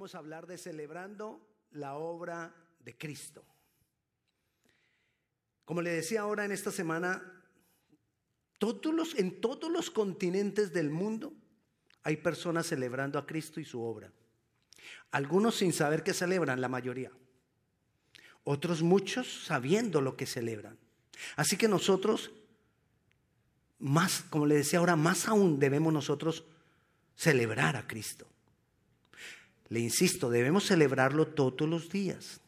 Vamos a hablar de celebrando la obra de Cristo. Como le decía ahora en esta semana, todos los, en todos los continentes del mundo hay personas celebrando a Cristo y su obra. Algunos sin saber que celebran, la mayoría. Otros muchos sabiendo lo que celebran. Así que nosotros, más, como le decía ahora, más aún debemos nosotros celebrar a Cristo. Le insisto, debemos celebrarlo todos los días.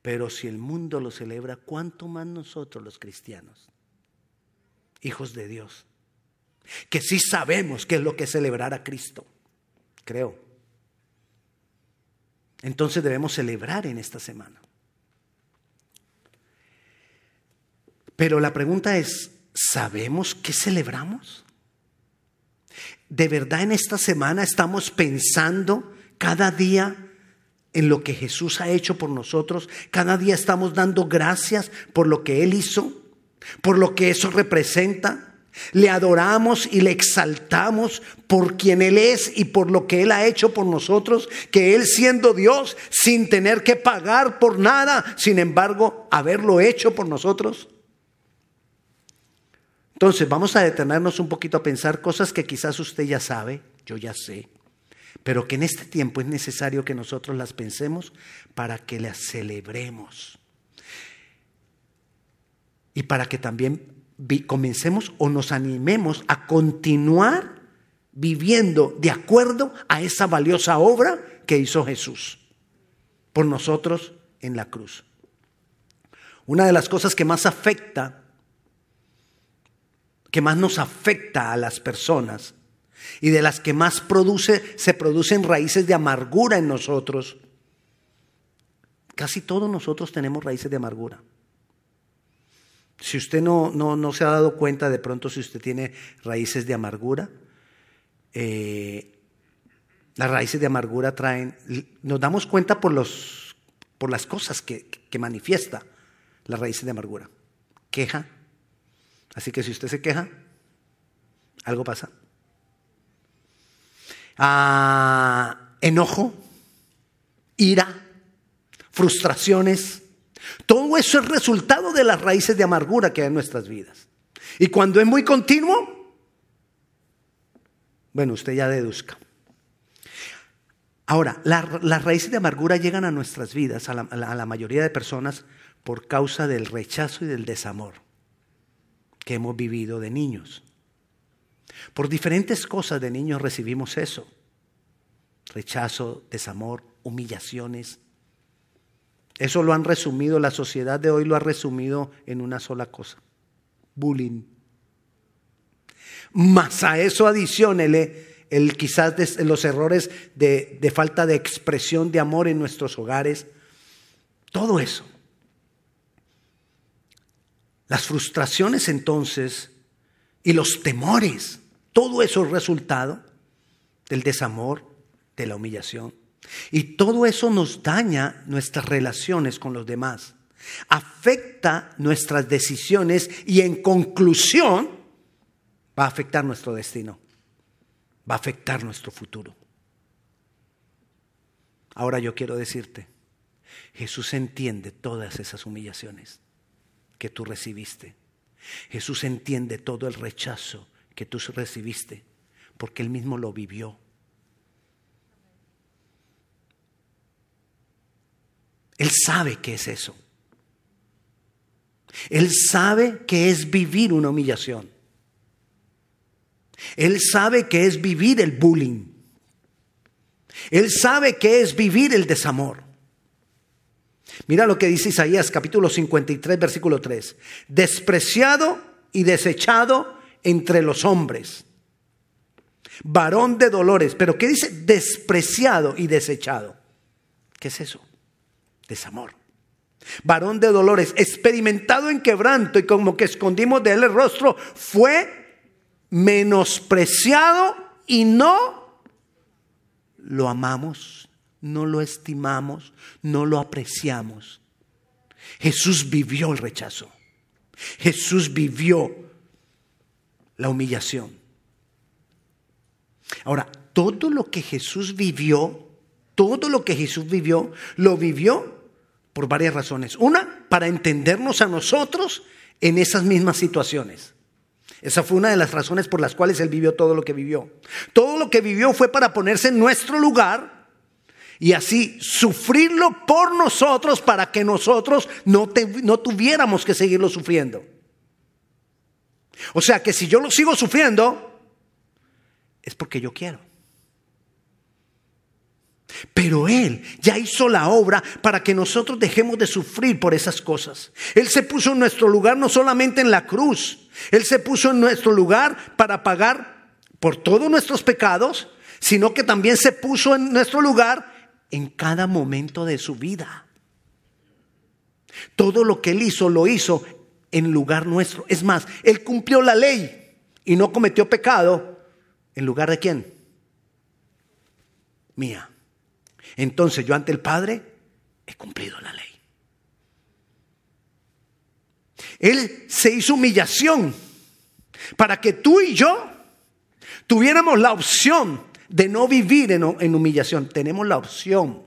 Pero si el mundo lo celebra, ¿cuánto más nosotros los cristianos? Hijos de Dios. Que sí sabemos qué es lo que es celebrar a Cristo. Creo. Entonces debemos celebrar en esta semana. Pero la pregunta es, ¿sabemos qué celebramos? ¿De verdad en esta semana estamos pensando cada día en lo que Jesús ha hecho por nosotros? ¿Cada día estamos dando gracias por lo que Él hizo? ¿Por lo que eso representa? Le adoramos y le exaltamos por quien Él es y por lo que Él ha hecho por nosotros, que Él siendo Dios, sin tener que pagar por nada, sin embargo, haberlo hecho por nosotros. Entonces vamos a detenernos un poquito a pensar cosas que quizás usted ya sabe, yo ya sé, pero que en este tiempo es necesario que nosotros las pensemos para que las celebremos. Y para que también comencemos o nos animemos a continuar viviendo de acuerdo a esa valiosa obra que hizo Jesús por nosotros en la cruz. Una de las cosas que más afecta que más nos afecta a las personas y de las que más produce, se producen raíces de amargura en nosotros. Casi todos nosotros tenemos raíces de amargura. Si usted no, no, se ha dado cuenta de pronto si usted tiene raíces de amargura, eh, las raíces de amargura traen, nos damos cuenta por, los, por las cosas que, que manifiesta las raíces de amargura. Queja, Así que si usted se queja, algo pasa. Ah, enojo, ira, frustraciones. Todo eso es resultado de las raíces de amargura que hay en nuestras vidas. Y cuando es muy continuo, bueno, usted ya deduzca. Ahora, las raíces de amargura llegan a nuestras vidas, a la mayoría de personas, por causa del rechazo y del desamor que hemos vivido de niños. Por diferentes cosas de niños recibimos eso. Rechazo, desamor, humillaciones. Eso lo han resumido, la sociedad de hoy lo ha resumido en una sola cosa. Bullying. Más a eso adicionele el quizás los errores de, de falta de expresión de amor en nuestros hogares. Todo eso. Las frustraciones entonces y los temores, todo eso es resultado del desamor, de la humillación. Y todo eso nos daña nuestras relaciones con los demás, afecta nuestras decisiones y en conclusión va a afectar nuestro destino, va a afectar nuestro futuro. Ahora yo quiero decirte, Jesús entiende todas esas humillaciones que tú recibiste. Jesús entiende todo el rechazo que tú recibiste, porque Él mismo lo vivió. Él sabe qué es eso. Él sabe qué es vivir una humillación. Él sabe qué es vivir el bullying. Él sabe qué es vivir el desamor. Mira lo que dice Isaías capítulo 53 versículo 3. Despreciado y desechado entre los hombres. Varón de dolores. Pero ¿qué dice? Despreciado y desechado. ¿Qué es eso? Desamor. Varón de dolores, experimentado en quebranto y como que escondimos de él el rostro, fue menospreciado y no lo amamos no lo estimamos, no lo apreciamos. Jesús vivió el rechazo. Jesús vivió la humillación. Ahora, todo lo que Jesús vivió todo lo que Jesús vivió, lo vivió por varias razones. Una, para entendernos a nosotros en esas mismas situaciones. Esa fue una de las razones por las cuales él vivió todo lo que vivió. Todo lo que vivió fue para ponerse en nuestro lugar y así sufrirlo por nosotros para que nosotros no, no tuviéramos que seguirlo sufriendo. O sea que si yo lo sigo sufriendo, es porque yo quiero. Pero Él ya hizo la obra para que nosotros dejemos de sufrir por esas cosas. Él se puso en nuestro lugar no solamente en la cruz, Él se puso en nuestro lugar para pagar por todos nuestros pecados, sino que también se puso en nuestro lugar en cada momento de su vida. Todo lo que Él hizo lo hizo en lugar nuestro. Es más, Él cumplió la ley y no cometió pecado en lugar de quién? Mía. Entonces yo ante el Padre he cumplido la ley. Él se hizo humillación para que tú y yo tuviéramos la opción de no vivir en, humillación. Tenemos la opción.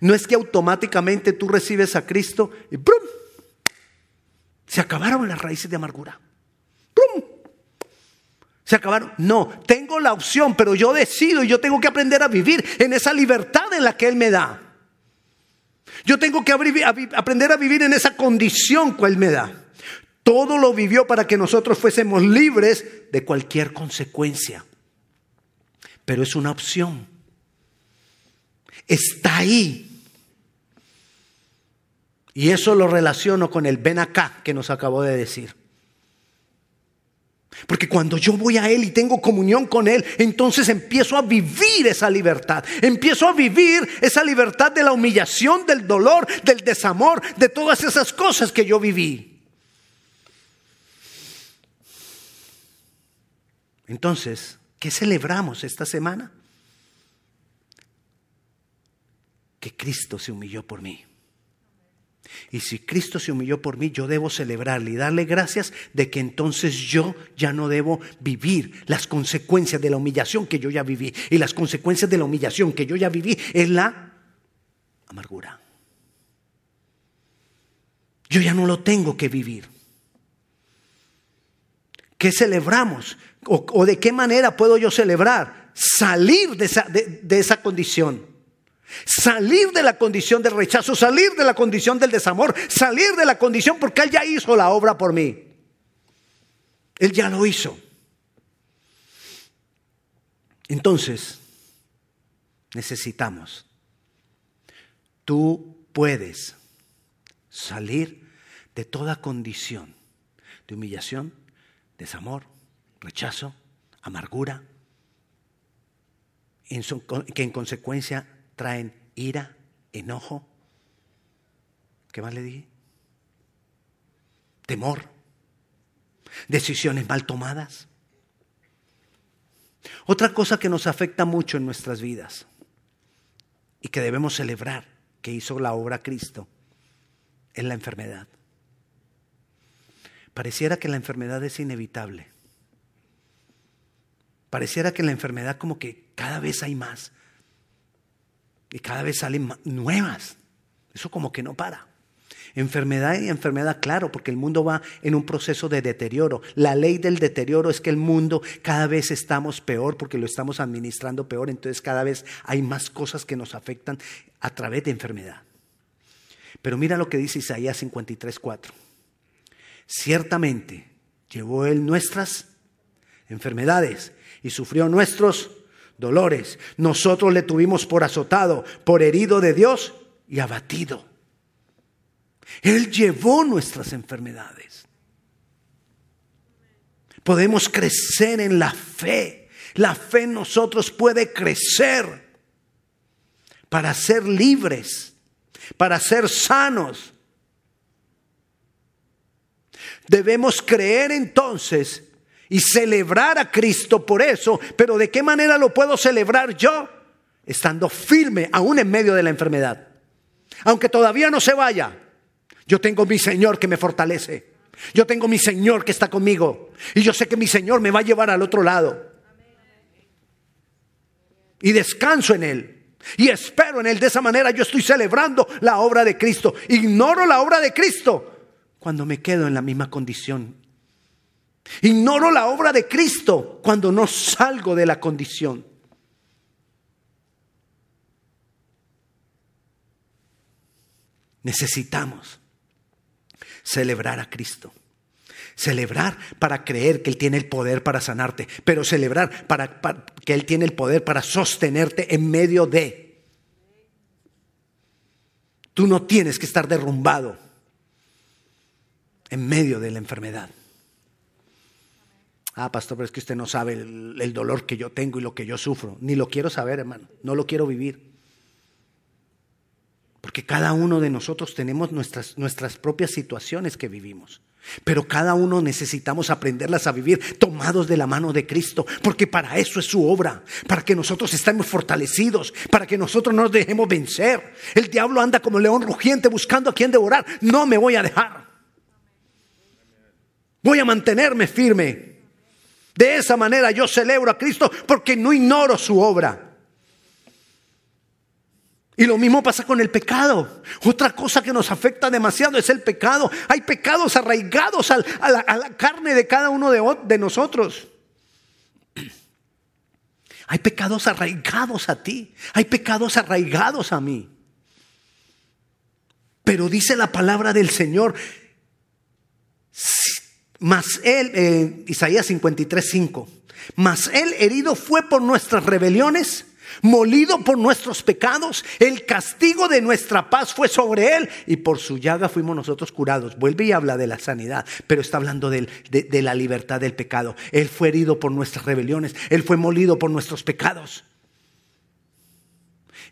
No es que automáticamente tú recibes a Cristo y ¡prum! Se acabaron las raíces de amargura. ¡Prum! Se acabaron. No, tengo la opción, pero yo decido y yo tengo que aprender a vivir en esa libertad en la que Él me da. Yo tengo que aprender a vivir en esa condición que Él me da. Todo lo vivió para que nosotros fuésemos libres de cualquier consecuencia. Pero es una opción. Está ahí. Y eso lo relaciono con el ven acá que nos acabó de decir. Porque cuando yo voy a Él y tengo comunión con Él, entonces empiezo a vivir esa libertad. Empiezo a vivir esa libertad de la humillación, del dolor, del desamor, de todas esas cosas que yo viví. Entonces, ¿qué celebramos esta semana? Que Cristo se humilló por mí. Y si Cristo se humilló por mí, yo debo celebrarle y darle gracias de que entonces yo ya no debo vivir las consecuencias de la humillación que yo ya viví. Y las consecuencias de la humillación que yo ya viví es la amargura. Yo ya no lo tengo que vivir. ¿Qué celebramos? ¿O, de qué manera puedo yo celebrar? Salir de esa, de esa condición. Salir de la condición del rechazo, salir de la condición del desamor, salir de la condición porque Él ya hizo la obra por mí. Él ya lo hizo. Entonces, necesitamos, tú puedes salir de toda condición de humillación, desamor, rechazo, amargura, que en consecuencia traen ira, enojo. ¿Qué más le dije? Temor, decisiones mal tomadas. Otra cosa que nos afecta mucho en nuestras vidas y que debemos celebrar que hizo la obra Cristo es la enfermedad. Pareciera que la enfermedad es inevitable. Pareciera que la enfermedad como que cada vez hay más. Y cada vez salen nuevas. Eso como que no para. Enfermedad y enfermedad, claro, porque el mundo va en un proceso de deterioro. La ley del deterioro es que el mundo cada vez estamos peor porque lo estamos administrando peor, entonces cada vez hay más cosas que nos afectan a través de enfermedad. Pero mira lo que dice Isaías 53:4. Ciertamente llevó él nuestras enfermedades y sufrió nuestros dolores. Nosotros le tuvimos por azotado, por herido de Dios y abatido. Él llevó nuestras enfermedades. Podemos crecer en la fe. La fe en nosotros puede crecer para ser libres, para ser sanos. Debemos creer entonces y celebrar a Cristo por eso, pero ¿de qué manera lo puedo celebrar yo? Estando firme aún en medio de la enfermedad. Aunque todavía no se vaya, yo tengo mi Señor que me fortalece. Yo tengo mi Señor que está conmigo. Y yo sé que mi Señor me va a llevar al otro lado. Y descanso en Él. Y espero en Él. De esa manera yo estoy celebrando la obra de Cristo. Ignoro la obra de Cristo cuando me quedo en la misma condición. Ignoro la obra de Cristo cuando no salgo de la condición. Necesitamos celebrar a Cristo. Celebrar para creer que Él tiene el poder para sanarte, pero celebrar para, que Él tiene el poder para sostenerte en medio de. Tú no tienes que estar derrumbado en medio de la enfermedad. Ah, pastor, pero es que usted no sabe el, dolor que yo tengo y lo que yo sufro. Ni lo quiero saber, hermano. No lo quiero vivir. Porque cada uno de nosotros tenemos nuestras, nuestras propias situaciones que vivimos. Pero cada uno necesitamos aprenderlas a vivir tomados de la mano de Cristo, porque para eso es su obra, para que nosotros estemos fortalecidos, para que nosotros no nos dejemos vencer. El diablo anda como león rugiente buscando a quien devorar. No me voy a dejar. Voy a mantenerme firme. De esa manera yo celebro a Cristo porque no ignoro su obra. Y lo mismo pasa con el pecado. Otra cosa que nos afecta demasiado es el pecado. Hay pecados arraigados a, la, carne de cada uno de, de nosotros. Hay pecados arraigados a ti. Hay pecados arraigados a mí. Pero dice la palabra del Señor, mas él, eh, Isaías 53, 5, mas él herido fue por nuestras rebeliones molido por nuestros pecados, el castigo de nuestra paz fue sobre él y por su llaga fuimos nosotros curados. Vuelve y habla de la sanidad, pero está hablando de, de la libertad del pecado. Él fue herido por nuestras rebeliones, él fue molido por nuestros pecados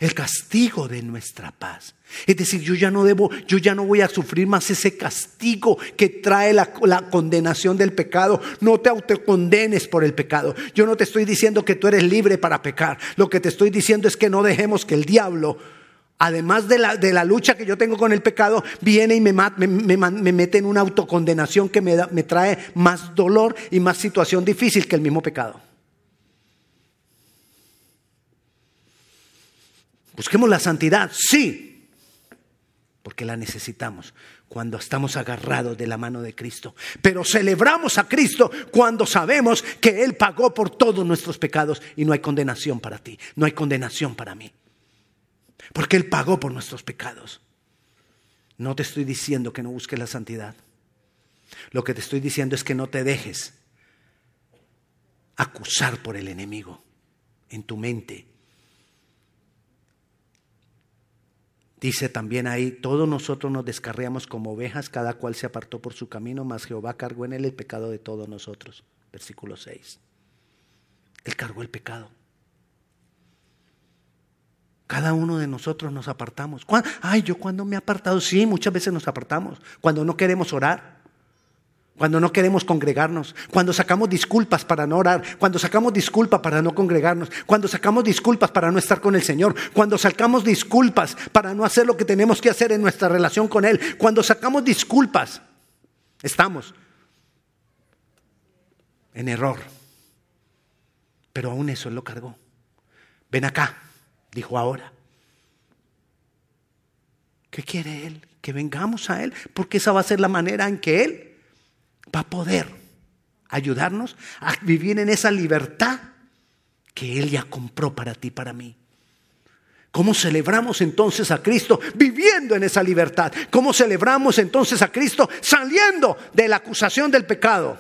el castigo de nuestra paz. Es decir, yo ya no debo, yo ya no voy a sufrir más ese castigo que trae la, condenación del pecado. No te autocondenes por el pecado. Yo no te estoy diciendo que tú eres libre para pecar. Lo que te estoy diciendo es que no dejemos que el diablo, además de la, de la lucha que yo tengo con el pecado, viene y me, me, mete en una autocondenación que me, me trae más dolor y más situación difícil que el mismo pecado. Busquemos la santidad, sí, porque la necesitamos cuando estamos agarrados de la mano de Cristo. Pero celebramos a Cristo cuando sabemos que Él pagó por todos nuestros pecados y no hay condenación para ti, no hay condenación para mí. Porque Él pagó por nuestros pecados. No te estoy diciendo que no busques la santidad. Lo que te estoy diciendo es que no te dejes acusar por el enemigo en tu mente Dice también ahí, todos nosotros nos descarriamos como ovejas, cada cual se apartó por su camino, mas Jehová cargó en él el pecado de todos nosotros. Versículo 6. Él cargó el pecado. Cada uno de nosotros nos apartamos. Ay, yo cuando me he apartado, sí, muchas veces nos apartamos. Cuando no queremos orar, cuando no queremos congregarnos, cuando sacamos disculpas para no orar, cuando sacamos disculpas para no congregarnos, cuando sacamos disculpas para no estar con el Señor, cuando sacamos disculpas para no hacer lo que tenemos que hacer en nuestra relación con Él, cuando sacamos disculpas, estamos en error. Pero aún eso Él lo cargó. Ven acá, dijo ahora. ¿Qué quiere Él? Que vengamos a Él, porque esa va a ser la manera en que Él va a poder ayudarnos a vivir en esa libertad que Él ya compró para ti, para mí. ¿Cómo celebramos entonces a Cristo viviendo en esa libertad? ¿Cómo celebramos entonces a Cristo saliendo de la acusación del pecado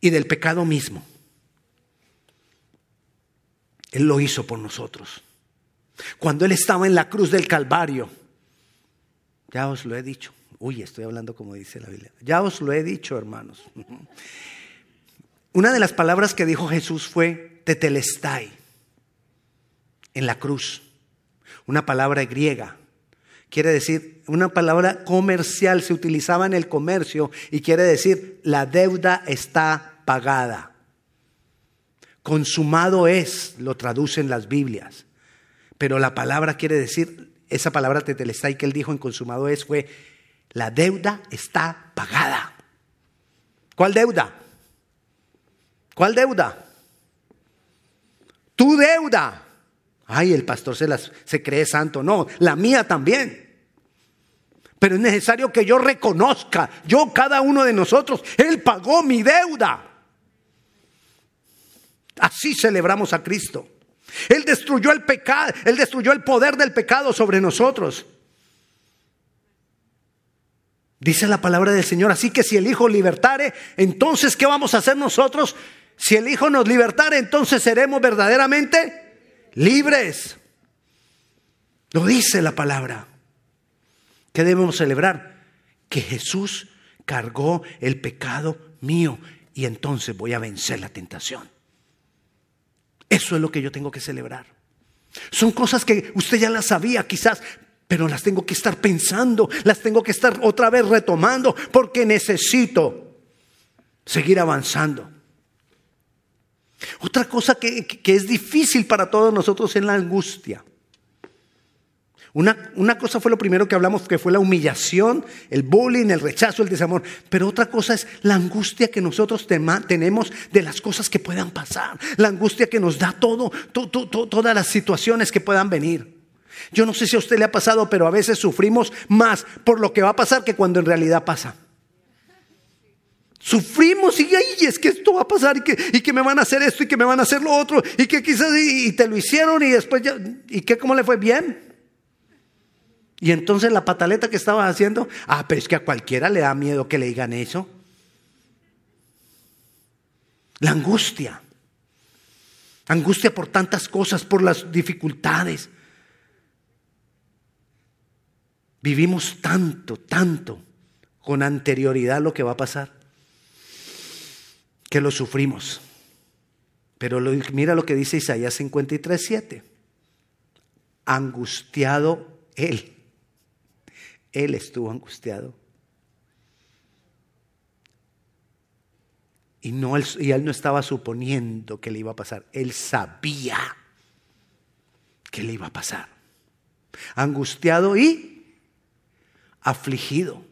y del pecado mismo? Él lo hizo por nosotros. Cuando Él estaba en la cruz del Calvario, ya os lo he dicho, Uy, estoy hablando como dice la Biblia. Ya os lo he dicho, hermanos. Una de las palabras que dijo Jesús fue tetelestai en la cruz. Una palabra griega. Quiere decir, una palabra comercial, se utilizaba en el comercio y quiere decir, la deuda está pagada. Consumado es, lo traducen las Biblias. Pero la palabra quiere decir, esa palabra tetelestai que él dijo en consumado es, fue la deuda está pagada. ¿Cuál deuda? ¿Cuál deuda? Tu deuda. Ay, el pastor se, se cree santo. No, la mía también. Pero es necesario que yo reconozca, yo, cada uno de nosotros, Él pagó mi deuda. Así celebramos a Cristo. Él destruyó el pecado, Él destruyó el poder del pecado sobre nosotros. Dice la palabra del Señor. Así que si el Hijo libertare, entonces ¿qué vamos a hacer nosotros? Si el Hijo nos libertare, entonces seremos verdaderamente libres. Lo dice la palabra. ¿Qué debemos celebrar? Que Jesús cargó el pecado mío y entonces voy a vencer la tentación. Eso es lo que yo tengo que celebrar. Son cosas que usted ya las sabía quizás, pero las tengo que estar pensando, las tengo que estar otra vez retomando, porque necesito seguir avanzando. Otra cosa que, es difícil para todos nosotros es la angustia. Una, una, cosa fue lo primero que hablamos, que fue la humillación, el bullying, el rechazo, el desamor. Pero otra cosa es la angustia que nosotros tenemos de las cosas que puedan pasar. La angustia que nos da todo, todas las situaciones que puedan venir. Yo no sé si a usted le ha pasado, pero a veces sufrimos más por lo que va a pasar que cuando en realidad pasa. Sufrimos y es que esto va a pasar y que, y que me van a hacer esto y que me van a hacer lo otro y que quizás y, te lo hicieron y después ya, ¿y qué cómo le fue bien? Y entonces la pataleta que estaba haciendo, ah, pero es que a cualquiera le da miedo que le digan eso. La angustia. Angustia por tantas cosas, por las dificultades. Vivimos tanto, tanto con anterioridad lo que va a pasar, que lo sufrimos. Pero mira lo que dice Isaías 53, 7. Angustiado él. Él estuvo angustiado. Y, no, y él no estaba suponiendo que le iba a pasar. Él sabía que le iba a pasar. Angustiado y afligido.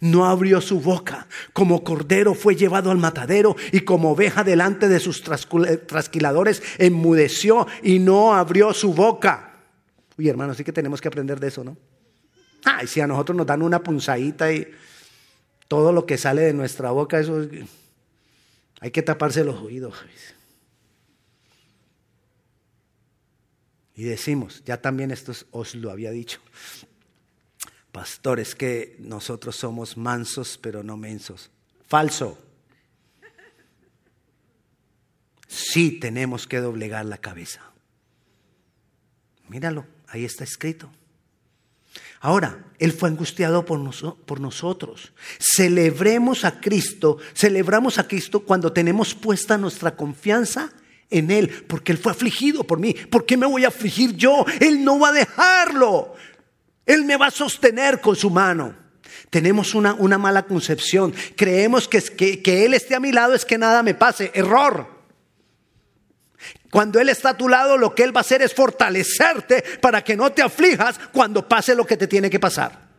No abrió su boca, como cordero fue llevado al matadero y como oveja delante de sus trasquiladores enmudeció y no abrió su boca. Uy, hermano, sí que tenemos que aprender de eso, ¿no? Ay, si a nosotros nos dan una punzadita y todo lo que sale de nuestra boca, eso hay que taparse los oídos. Y decimos, ya también esto os lo había dicho, Pastor, es que nosotros somos mansos pero no mensos. Falso. Sí tenemos que doblegar la cabeza. Míralo, ahí está escrito. Ahora, Él fue angustiado por, por, nosotros. Celebremos a Cristo, celebramos a Cristo cuando tenemos puesta nuestra confianza en Él, porque Él fue afligido por mí. ¿Por qué me voy a afligir yo? Él no va a dejarlo. Él me va a sostener con su mano. Tenemos una, una mala concepción. Creemos que, que, que Él esté a mi lado es que nada me pase. Error. Cuando Él está a tu lado, lo que Él va a hacer es fortalecerte para que no te aflijas cuando pase lo que te tiene que pasar.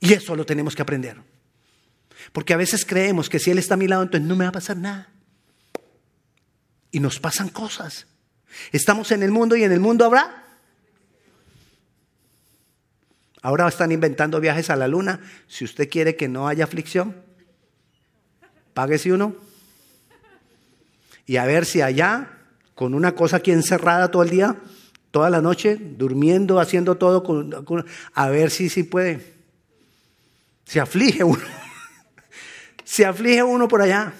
Y eso lo tenemos que aprender. Porque a veces creemos que si Él está a mi lado, entonces no me va a pasar nada. Y nos pasan cosas. Estamos en el mundo y en el mundo habrá. Ahora están inventando viajes a la luna. Si usted quiere que no haya aflicción, páguese uno. Y a ver si allá, con una cosa aquí encerrada todo el día, toda la noche, durmiendo, haciendo todo, a ver si sí puede. Se aflige uno. Se aflige uno por allá.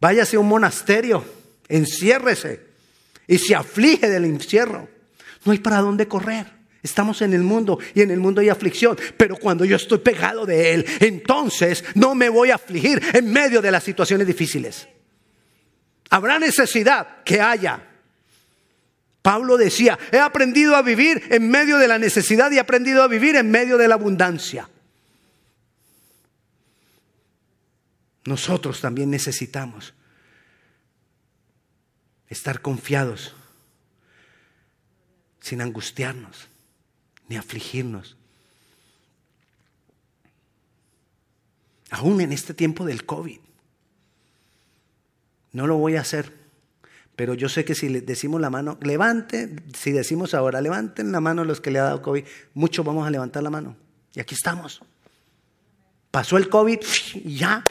Váyase a un monasterio enciérrese y se aflige del encierro. No hay para dónde correr. Estamos en el mundo y en el mundo hay aflicción, pero cuando yo estoy pegado de Él, entonces no me voy a afligir en medio de las situaciones difíciles. Habrá necesidad que haya. Pablo decía, he aprendido a vivir en medio de la necesidad y he aprendido a vivir en medio de la abundancia. Nosotros también necesitamos estar confiados, sin angustiarnos ni afligirnos. Aún en este tiempo del COVID. No lo voy a hacer. Pero yo sé que si le decimos la mano, levante, si decimos ahora, levanten la mano los que le ha dado COVID, muchos vamos a levantar la mano. Y aquí estamos. Pasó el COVID y ya.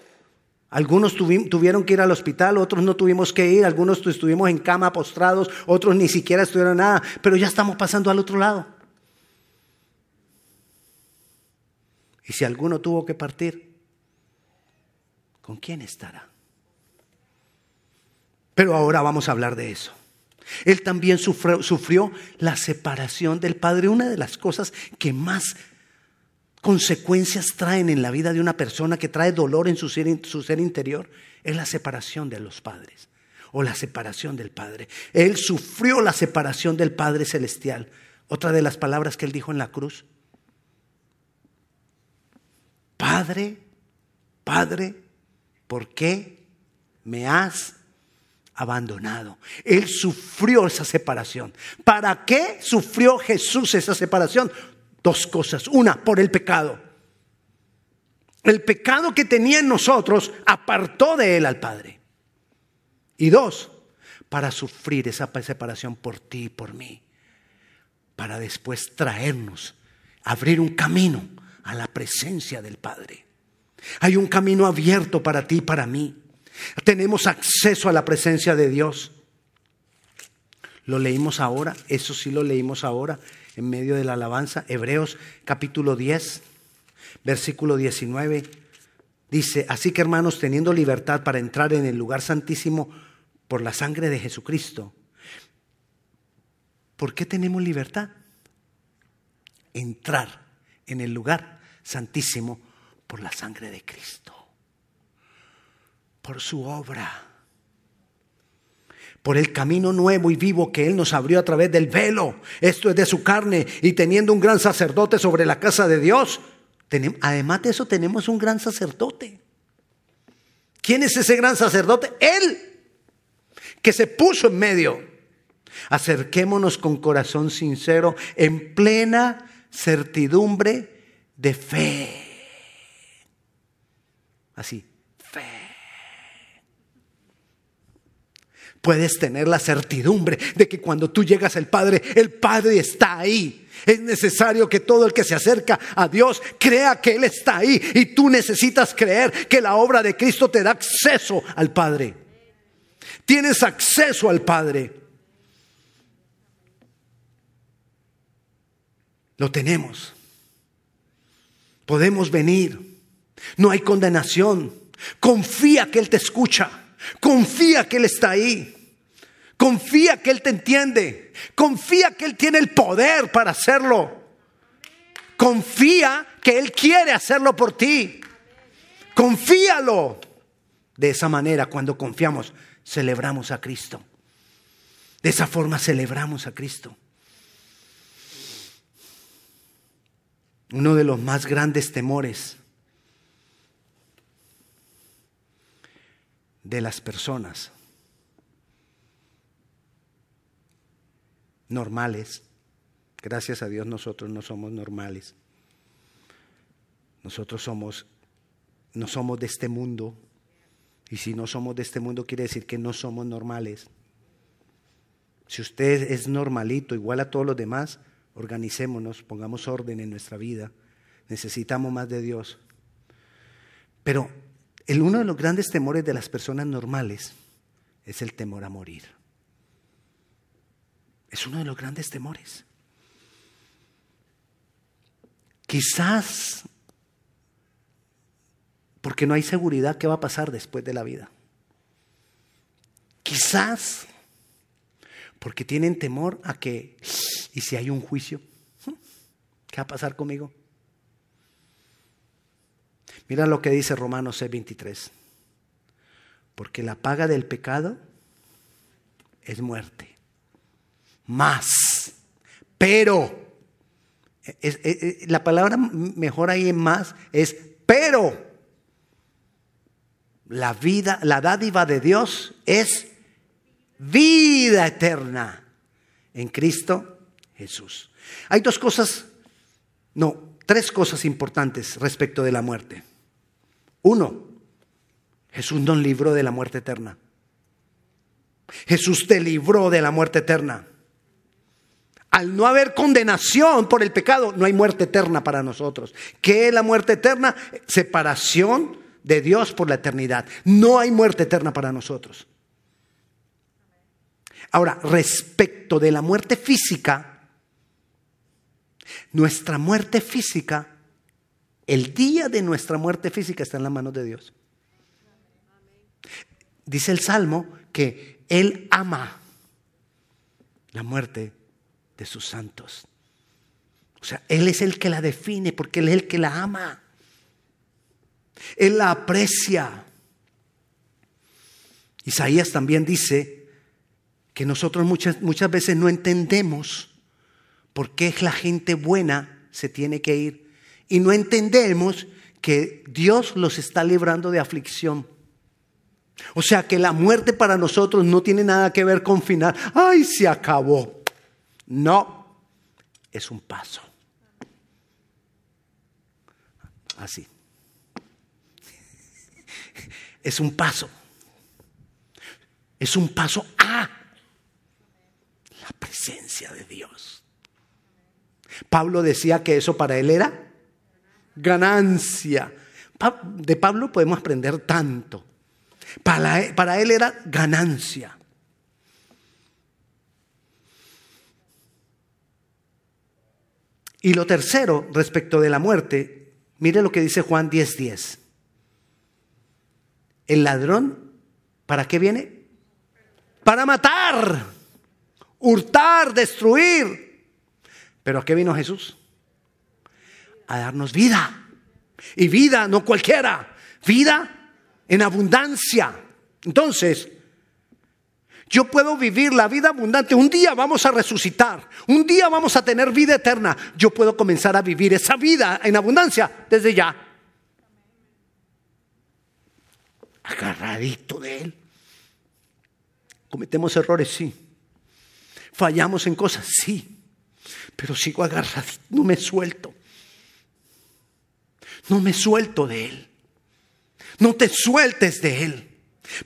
Algunos tuvieron que ir al hospital, otros no tuvimos que ir, algunos estuvimos en cama postrados, otros ni siquiera estuvieron nada, pero ya estamos pasando al otro lado. Y si alguno tuvo que partir, ¿con quién estará? Pero ahora vamos a hablar de eso. Él también sufrió, la separación del Padre. Una de las cosas que más consecuencias traen en la vida de una persona, que trae dolor en su ser, interior, es la separación de los padres o la separación del Padre. Él sufrió la separación del Padre Celestial. Otra de las palabras que él dijo en la cruz. Padre, Padre, ¿por qué me has abandonado? Él sufrió esa separación. ¿Para qué sufrió Jesús esa separación? Dos cosas. Una, por el pecado. El pecado que tenía en nosotros apartó de él al Padre. Y dos, para sufrir esa separación por ti y por mí. Para después traernos, abrir un camino a la presencia del Padre. Hay un camino abierto para ti y para mí. Tenemos acceso a la presencia de Dios. Lo leímos ahora, eso sí lo leímos ahora en medio de la alabanza. Hebreos capítulo 10, versículo 19. Dice, así que hermanos, teniendo libertad para entrar en el lugar santísimo por la sangre de Jesucristo. ¿Por qué tenemos libertad? Entrar en el lugar santísimo por la sangre de Cristo, por su obra, por el camino nuevo y vivo que Él nos abrió a través del velo. Esto es de su carne y teniendo un gran sacerdote sobre la casa de Dios. Además de eso tenemos un gran sacerdote. ¿Quién es ese gran sacerdote? Él, que se puso en medio. Acerquémonos con corazón sincero, en plena certidumbre de fe. Así, fe. Puedes tener la certidumbre de que cuando tú llegas al Padre, el Padre está ahí. Es necesario que todo el que se acerca a Dios crea que Él está ahí y tú necesitas creer que la obra de Cristo te da acceso al Padre. Tienes acceso al Padre. Lo tenemos podemos venir. No hay condenación. Confía que Él te escucha. Confía que Él está ahí. Confía que Él te entiende. Confía que Él tiene el poder para hacerlo. Confía que Él quiere hacerlo por ti. Confíalo. De esa manera, cuando confiamos, celebramos a Cristo. De esa forma celebramos a Cristo. uno de los más grandes temores de las personas normales. Gracias a Dios nosotros no somos normales. Nosotros somos no somos de este mundo. Y si no somos de este mundo quiere decir que no somos normales. Si usted es normalito, igual a todos los demás, organicémonos, pongamos orden en nuestra vida. Necesitamos más de Dios. Pero el, uno de los grandes temores de las personas normales es el temor a morir. Es uno de los grandes temores. Quizás porque no hay seguridad qué va a pasar después de la vida. Quizás porque tienen temor a que, ¿y si hay un juicio? ¿Qué va a pasar conmigo? Mira lo que dice Romanos 6:23. Porque la paga del pecado es muerte. Más. Pero. la palabra mejor ahí en más es pero. La vida, la dádiva de Dios es vida eterna en Cristo Jesús. Hay dos cosas, no, tres cosas importantes respecto de la muerte. Uno, Jesús nos libró de la muerte eterna. Jesús te libró de la muerte eterna. Al no haber condenación por el pecado, no hay muerte eterna para nosotros. ¿Qué es la muerte eterna? Separación de Dios por la eternidad. No hay muerte eterna para nosotros. Ahora, respecto de la muerte física, nuestra muerte física, el día de nuestra muerte física está en las manos de Dios. Dice el Salmo que Él ama la muerte de sus santos. O sea, Él es el que la define porque Él es el que la ama. Él la aprecia. Isaías también dice que nosotros muchas, muchas veces no entendemos por qué la gente buena se tiene que ir. Y no entendemos que Dios los está librando de aflicción. O sea que la muerte para nosotros no tiene nada que ver con final. ¡Ay, se acabó! No, es un paso. Así. Es un paso. Es un paso a la presencia de Dios. Pablo decía que eso para él era ganancia. De Pablo podemos aprender tanto. Para, para él era ganancia. Y lo tercero, respecto de la muerte, mire lo que dice Juan 10:10. El ladrón, ¿para qué viene? Para matar, hurtar, destruir. Pero ¿a qué vino Jesús? A darnos vida. Y vida, no cualquiera. Vida en abundancia. Entonces, yo puedo vivir la vida abundante. Un día vamos a resucitar. Un día vamos a tener vida eterna. Yo puedo comenzar a vivir esa vida en abundancia desde ya. Agarradito de Él. Cometemos errores, sí. Fallamos en cosas, sí. Pero sigo agarradito. No me suelto. No me suelto de Él. No te sueltes de Él.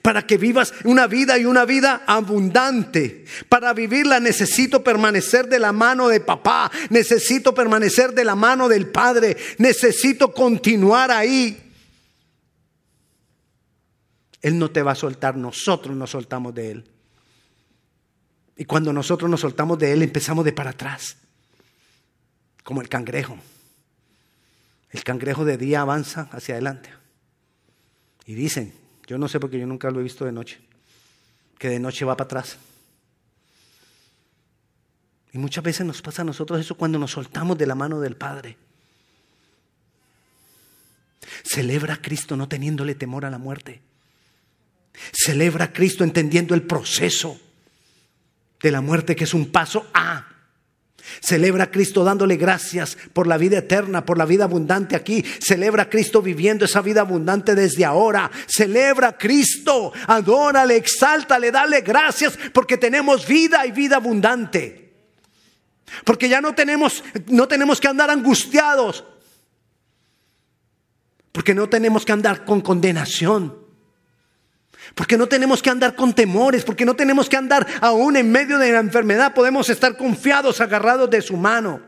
Para que vivas una vida y una vida abundante. Para vivirla necesito permanecer de la mano de papá. Necesito permanecer de la mano del Padre. Necesito continuar ahí. Él no te va a soltar, nosotros nos soltamos de Él. Y cuando nosotros nos soltamos de Él empezamos de para atrás. Como el cangrejo. El cangrejo de día avanza hacia adelante. Y dicen, yo no sé porque yo nunca lo he visto de noche, que de noche va para atrás. Y muchas veces nos pasa a nosotros eso cuando nos soltamos de la mano del Padre. Celebra a Cristo no teniéndole temor a la muerte. Celebra a Cristo entendiendo el proceso de la muerte que es un paso a Celebra a Cristo dándole gracias por la vida eterna, por la vida abundante aquí. Celebra a Cristo viviendo esa vida abundante desde ahora. Celebra a Cristo, adórale, exáltale, dale gracias porque tenemos vida y vida abundante. Porque ya no tenemos, no tenemos que andar angustiados. Porque no tenemos que andar con condenación. Porque no tenemos que andar con temores, porque no tenemos que andar aún en medio de la enfermedad, podemos estar confiados, agarrados de su mano.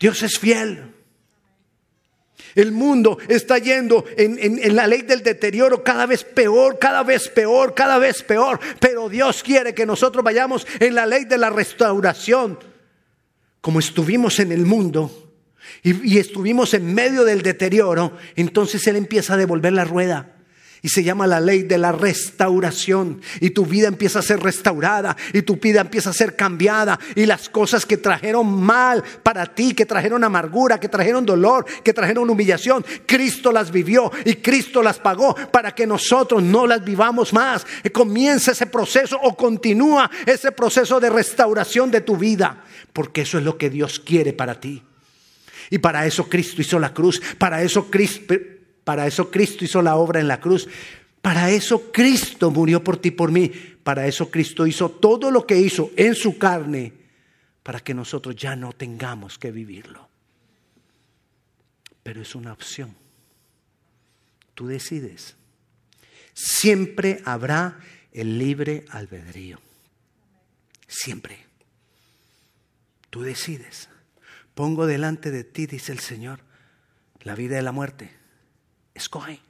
Dios es fiel. El mundo está yendo en, en, la ley del deterioro cada vez peor, cada vez peor, cada vez peor. Pero Dios quiere que nosotros vayamos en la ley de la restauración. Como estuvimos en el mundo y, y estuvimos en medio del deterioro, entonces Él empieza a devolver la rueda. Y se llama la ley de la restauración. Y tu vida empieza a ser restaurada. Y tu vida empieza a ser cambiada. Y las cosas que trajeron mal para ti, que trajeron amargura, que trajeron dolor, que trajeron humillación, Cristo las vivió y Cristo las pagó para que nosotros no las vivamos más. Y comienza ese proceso o continúa ese proceso de restauración de tu vida. Porque eso es lo que Dios quiere para ti. Y para eso Cristo hizo la cruz. Para eso Cristo para eso Cristo hizo la obra en la cruz. Para eso Cristo murió por ti por mí. Para eso Cristo hizo todo lo que hizo en su carne para que nosotros ya no tengamos que vivirlo. Pero es una opción. Tú decides siempre habrá el libre albedrío. Siempre. Tú decides. Pongo delante de ti, dice el Señor, la vida y la muerte. Escoge.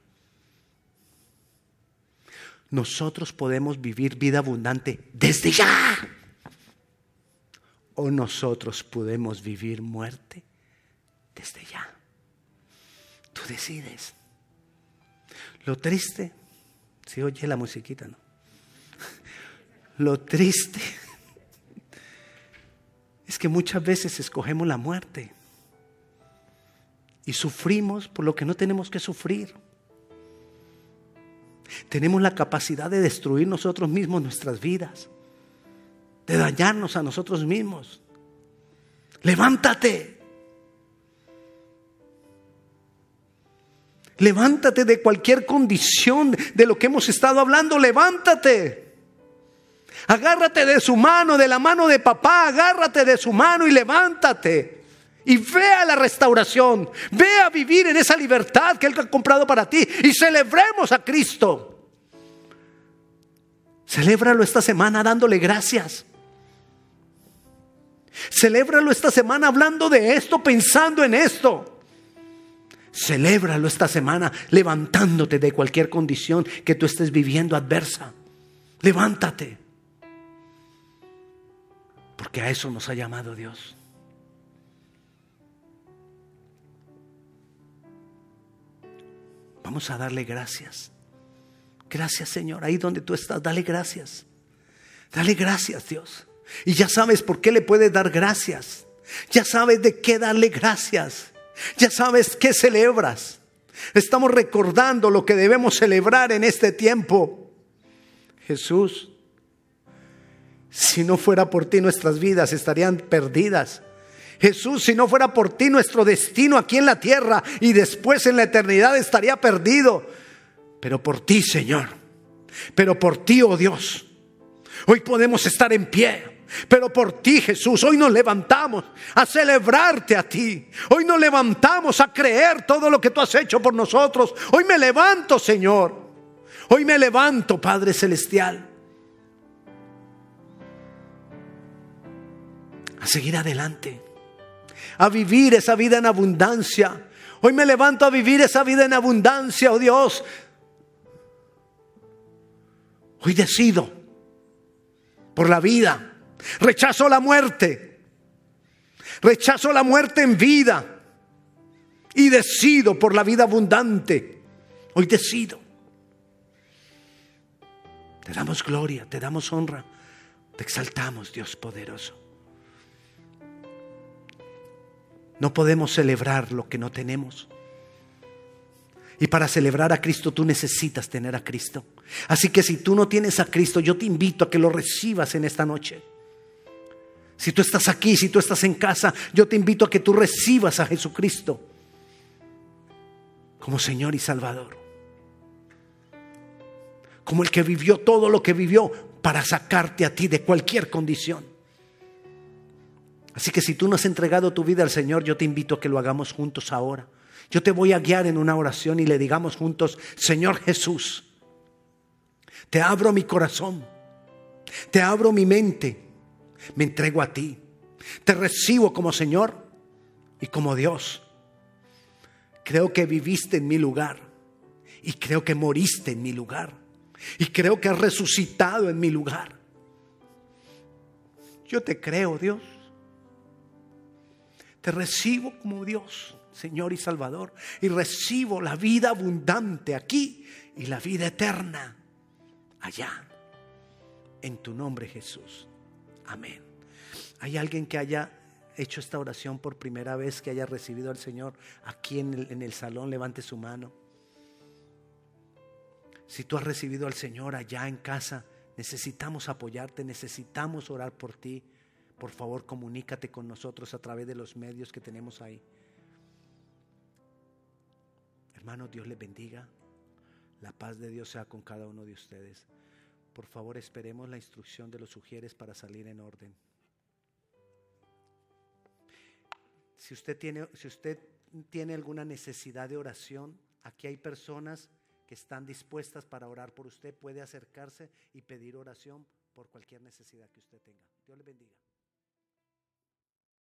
Nosotros podemos vivir vida abundante desde ya. O nosotros podemos vivir muerte desde ya. Tú decides. Lo triste, si oye la musiquita, ¿no? Lo triste es que muchas veces escogemos la muerte y sufrimos por lo que no tenemos que sufrir. Tenemos la capacidad de destruir nosotros mismos nuestras vidas, de dañarnos a nosotros mismos. Levántate. Levántate de cualquier condición de lo que hemos estado hablando. Levántate. Agárrate de su mano, de la mano de papá. Agárrate de su mano y levántate. Y ve a la restauración. Ve a vivir en esa libertad que Él ha comprado para ti. Y celebremos a Cristo. Celébralo esta semana dándole gracias. Celébralo esta semana hablando de esto, pensando en esto. Celébralo esta semana levantándote de cualquier condición que tú estés viviendo adversa. Levántate. Porque a eso nos ha llamado Dios. Vamos a darle gracias. Gracias Señor. Ahí donde tú estás, dale gracias. Dale gracias Dios. Y ya sabes por qué le puedes dar gracias. Ya sabes de qué darle gracias. Ya sabes qué celebras. Estamos recordando lo que debemos celebrar en este tiempo. Jesús, si no fuera por ti nuestras vidas estarían perdidas. Jesús, si no fuera por ti nuestro destino aquí en la tierra y después en la eternidad estaría perdido. Pero por ti, Señor. Pero por ti, oh Dios. Hoy podemos estar en pie. Pero por ti, Jesús, hoy nos levantamos a celebrarte a ti. Hoy nos levantamos a creer todo lo que tú has hecho por nosotros. Hoy me levanto, Señor. Hoy me levanto, Padre Celestial. A seguir adelante. A vivir esa vida en abundancia. Hoy me levanto a vivir esa vida en abundancia, oh Dios. Hoy decido por la vida Rechazo la muerte. Rechazo la muerte en vida. Y decido por la vida abundante. Hoy decido. Te damos gloria, te damos honra. Te exaltamos, Dios poderoso. No podemos celebrar lo que no tenemos. Y para celebrar a Cristo tú necesitas tener a Cristo. Así que si tú no tienes a Cristo, yo te invito a que lo recibas en esta noche. Si tú estás aquí, si tú estás en casa, yo te invito a que tú recibas a Jesucristo como Señor y Salvador. Como el que vivió todo lo que vivió para sacarte a ti de cualquier condición. Así que si tú no has entregado tu vida al Señor, yo te invito a que lo hagamos juntos ahora. Yo te voy a guiar en una oración y le digamos juntos, Señor Jesús, te abro mi corazón, te abro mi mente me entrego a ti. Te recibo como Señor y como Dios. Creo que viviste en mi lugar y creo que moriste en mi lugar y creo que has resucitado en mi lugar. Yo te creo, Dios. Te recibo como Dios, Señor y Salvador, y recibo la vida abundante aquí y la vida eterna allá. En tu nombre, Jesús. Amén. ¿Hay alguien que haya hecho esta oración por primera vez, que haya recibido al Señor aquí en el, en el salón? Levante su mano. Si tú has recibido al Señor allá en casa, necesitamos apoyarte, necesitamos orar por ti. Por favor, comunícate con nosotros a través de los medios que tenemos ahí. Hermanos, Dios les bendiga. La paz de Dios sea con cada uno de ustedes. Por favor, esperemos la instrucción de los sugieres para salir en orden. Si usted tiene, si usted tiene alguna necesidad de oración, aquí hay personas que están dispuestas para orar por usted. Puede acercarse y pedir oración por cualquier necesidad que usted tenga. Dios le bendiga.